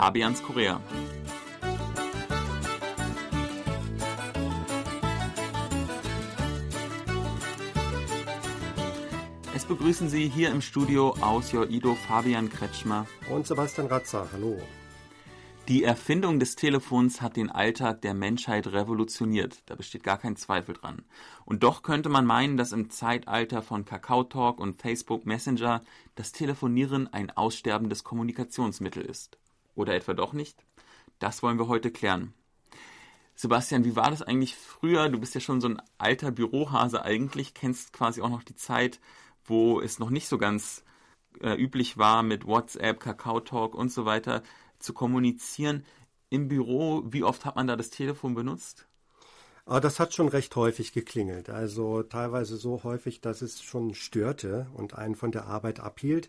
Fabians Korea. Es begrüßen Sie hier im Studio aus Joido Fabian Kretschmer und Sebastian Ratzer. Hallo. Die Erfindung des Telefons hat den Alltag der Menschheit revolutioniert. Da besteht gar kein Zweifel dran. Und doch könnte man meinen, dass im Zeitalter von Kakao Talk und Facebook Messenger das Telefonieren ein aussterbendes Kommunikationsmittel ist. Oder etwa doch nicht? Das wollen wir heute klären. Sebastian, wie war das eigentlich früher? Du bist ja schon so ein alter Bürohase eigentlich, kennst quasi auch noch die Zeit, wo es noch nicht so ganz äh, üblich war mit WhatsApp, Kakao Talk und so weiter zu kommunizieren im Büro. Wie oft hat man da das Telefon benutzt? Ah, das hat schon recht häufig geklingelt. Also teilweise so häufig, dass es schon störte und einen von der Arbeit abhielt.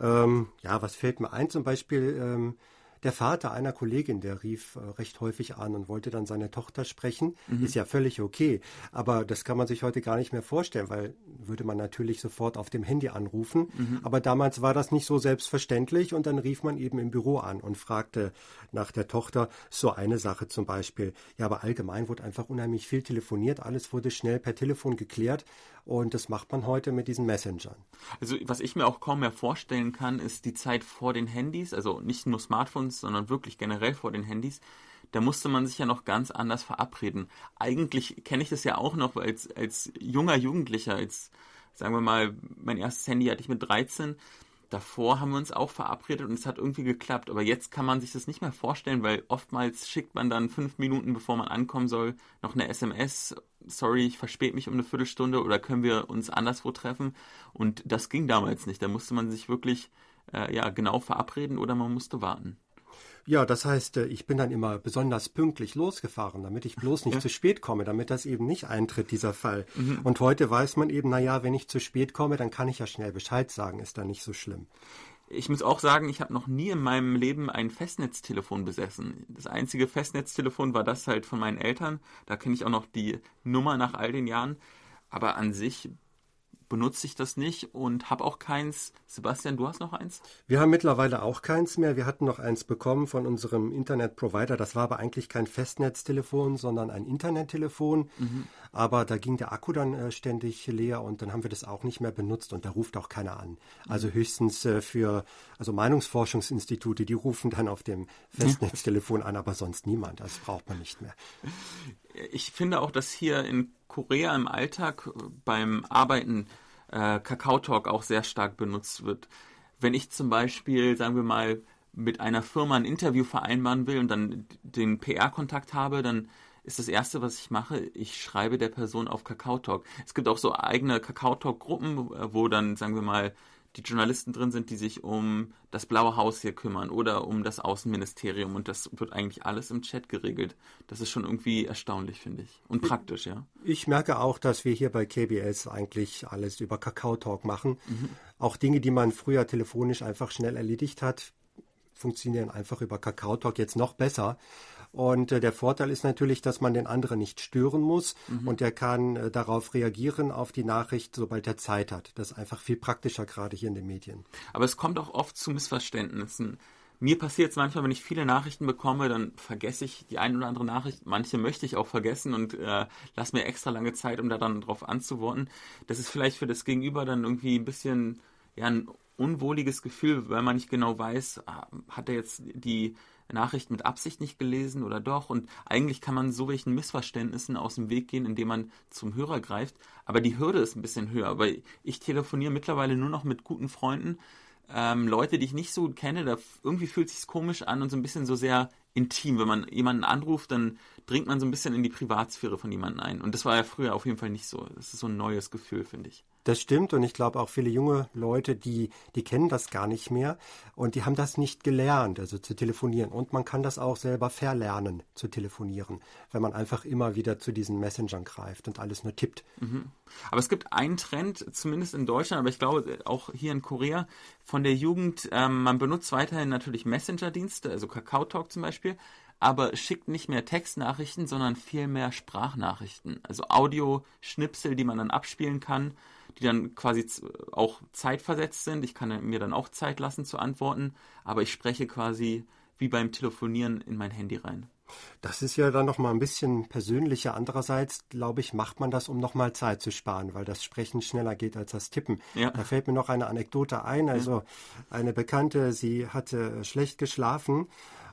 Ähm, ja, was fällt mir ein? Zum Beispiel ähm, der Vater einer Kollegin, der rief äh, recht häufig an und wollte dann seine Tochter sprechen. Mhm. Ist ja völlig okay. Aber das kann man sich heute gar nicht mehr vorstellen, weil würde man natürlich sofort auf dem Handy anrufen. Mhm. Aber damals war das nicht so selbstverständlich und dann rief man eben im Büro an und fragte nach der Tochter so eine Sache zum Beispiel. Ja, aber allgemein wurde einfach unheimlich viel telefoniert. Alles wurde schnell per Telefon geklärt und das macht man heute mit diesen Messengern. Also was ich mir auch kaum mehr vorstellen kann, ist die Zeit vor den Handys, also nicht nur Smartphones, sondern wirklich generell vor den Handys. Da musste man sich ja noch ganz anders verabreden. Eigentlich kenne ich das ja auch noch als, als junger Jugendlicher, als sagen wir mal, mein erstes Handy hatte ich mit 13 davor haben wir uns auch verabredet und es hat irgendwie geklappt. Aber jetzt kann man sich das nicht mehr vorstellen, weil oftmals schickt man dann fünf Minuten, bevor man ankommen soll, noch eine SMS. Sorry, ich verspäte mich um eine Viertelstunde oder können wir uns anderswo treffen? Und das ging damals nicht. Da musste man sich wirklich äh, ja genau verabreden oder man musste warten. Ja, das heißt, äh, ich bin dann immer besonders pünktlich losgefahren, damit ich bloß nicht ja. zu spät komme, damit das eben nicht eintritt, dieser Fall. Mhm. Und heute weiß man eben, na ja, wenn ich zu spät komme, dann kann ich ja schnell Bescheid sagen, ist da nicht so schlimm. Ich muss auch sagen, ich habe noch nie in meinem Leben ein Festnetztelefon besessen. Das einzige Festnetztelefon war das halt von meinen Eltern. Da kenne ich auch noch die Nummer nach all den Jahren. Aber an sich benutze ich das nicht und habe auch keins. Sebastian, du hast noch eins? Wir haben mittlerweile auch keins mehr. Wir hatten noch eins bekommen von unserem Internetprovider. Das war aber eigentlich kein Festnetztelefon, sondern ein Internettelefon. Mhm. Aber da ging der Akku dann äh, ständig leer und dann haben wir das auch nicht mehr benutzt und da ruft auch keiner an. Also höchstens äh, für also Meinungsforschungsinstitute, die rufen dann auf dem Festnetztelefon an, aber sonst niemand. Das braucht man nicht mehr. Ich finde auch, dass hier in Korea im Alltag beim Arbeiten äh, Kakao Talk auch sehr stark benutzt wird. Wenn ich zum Beispiel, sagen wir mal, mit einer Firma ein Interview vereinbaren will und dann den PR-Kontakt habe, dann ist das erste, was ich mache, ich schreibe der Person auf Kakao Talk. Es gibt auch so eigene Kakao Talk Gruppen, wo dann, sagen wir mal, die Journalisten drin sind, die sich um das Blaue Haus hier kümmern oder um das Außenministerium und das wird eigentlich alles im Chat geregelt. Das ist schon irgendwie erstaunlich, finde ich. Und praktisch, ja. Ich merke auch, dass wir hier bei KBS eigentlich alles über Kakao Talk machen. Mhm. Auch Dinge, die man früher telefonisch einfach schnell erledigt hat, funktionieren einfach über Kakao Talk jetzt noch besser. Und äh, der Vorteil ist natürlich, dass man den anderen nicht stören muss mhm. und der kann äh, darauf reagieren, auf die Nachricht, sobald er Zeit hat. Das ist einfach viel praktischer, gerade hier in den Medien. Aber es kommt auch oft zu Missverständnissen. Mir passiert es manchmal, wenn ich viele Nachrichten bekomme, dann vergesse ich die eine oder andere Nachricht. Manche möchte ich auch vergessen und äh, lass mir extra lange Zeit, um da dann drauf anzuworten. Das ist vielleicht für das Gegenüber dann irgendwie ein bisschen ja, ein unwohliges Gefühl, weil man nicht genau weiß, ah, hat er jetzt die Nachricht mit Absicht nicht gelesen oder doch. Und eigentlich kann man so welchen Missverständnissen aus dem Weg gehen, indem man zum Hörer greift. Aber die Hürde ist ein bisschen höher, weil ich telefoniere mittlerweile nur noch mit guten Freunden. Ähm, Leute, die ich nicht so kenne, da irgendwie fühlt sich's komisch an und so ein bisschen so sehr intim. Wenn man jemanden anruft, dann dringt man so ein bisschen in die Privatsphäre von jemandem ein. Und das war ja früher auf jeden Fall nicht so. Das ist so ein neues Gefühl, finde ich. Das stimmt und ich glaube auch viele junge Leute, die, die kennen das gar nicht mehr und die haben das nicht gelernt, also zu telefonieren. Und man kann das auch selber verlernen zu telefonieren, wenn man einfach immer wieder zu diesen Messengern greift und alles nur tippt. Mhm. Aber es gibt einen Trend, zumindest in Deutschland, aber ich glaube auch hier in Korea, von der Jugend, ähm, man benutzt weiterhin natürlich Messenger-Dienste, also Kakao Talk zum Beispiel, aber schickt nicht mehr Textnachrichten, sondern viel mehr Sprachnachrichten. Also Audioschnipsel, die man dann abspielen kann, die dann quasi auch zeitversetzt sind. Ich kann mir dann auch Zeit lassen zu antworten, aber ich spreche quasi wie beim Telefonieren in mein Handy rein. Das ist ja dann noch mal ein bisschen persönlicher. Andererseits, glaube ich, macht man das, um noch mal Zeit zu sparen, weil das Sprechen schneller geht als das Tippen. Ja. Da fällt mir noch eine Anekdote ein. Also eine Bekannte, sie hatte schlecht geschlafen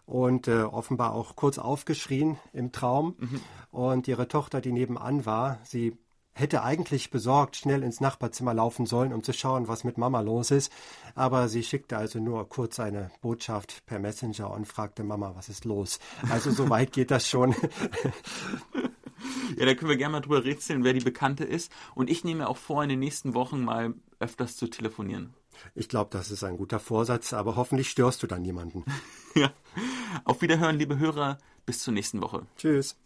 und äh, offenbar auch kurz aufgeschrien im Traum. Mhm. Und ihre Tochter, die nebenan war, sie hätte eigentlich besorgt schnell ins Nachbarzimmer laufen sollen, um zu schauen, was mit Mama los ist. Aber sie schickte also nur kurz eine Botschaft per Messenger und fragte Mama, was ist los? Also so weit geht das schon. Ja, da können wir gerne mal drüber rätseln, wer die Bekannte ist. Und ich nehme auch vor, in den nächsten Wochen mal öfters zu telefonieren. Ich glaube, das ist ein guter Vorsatz, aber hoffentlich störst du dann niemanden. ja. Auf Wiederhören, liebe Hörer. Bis zur nächsten Woche. Tschüss.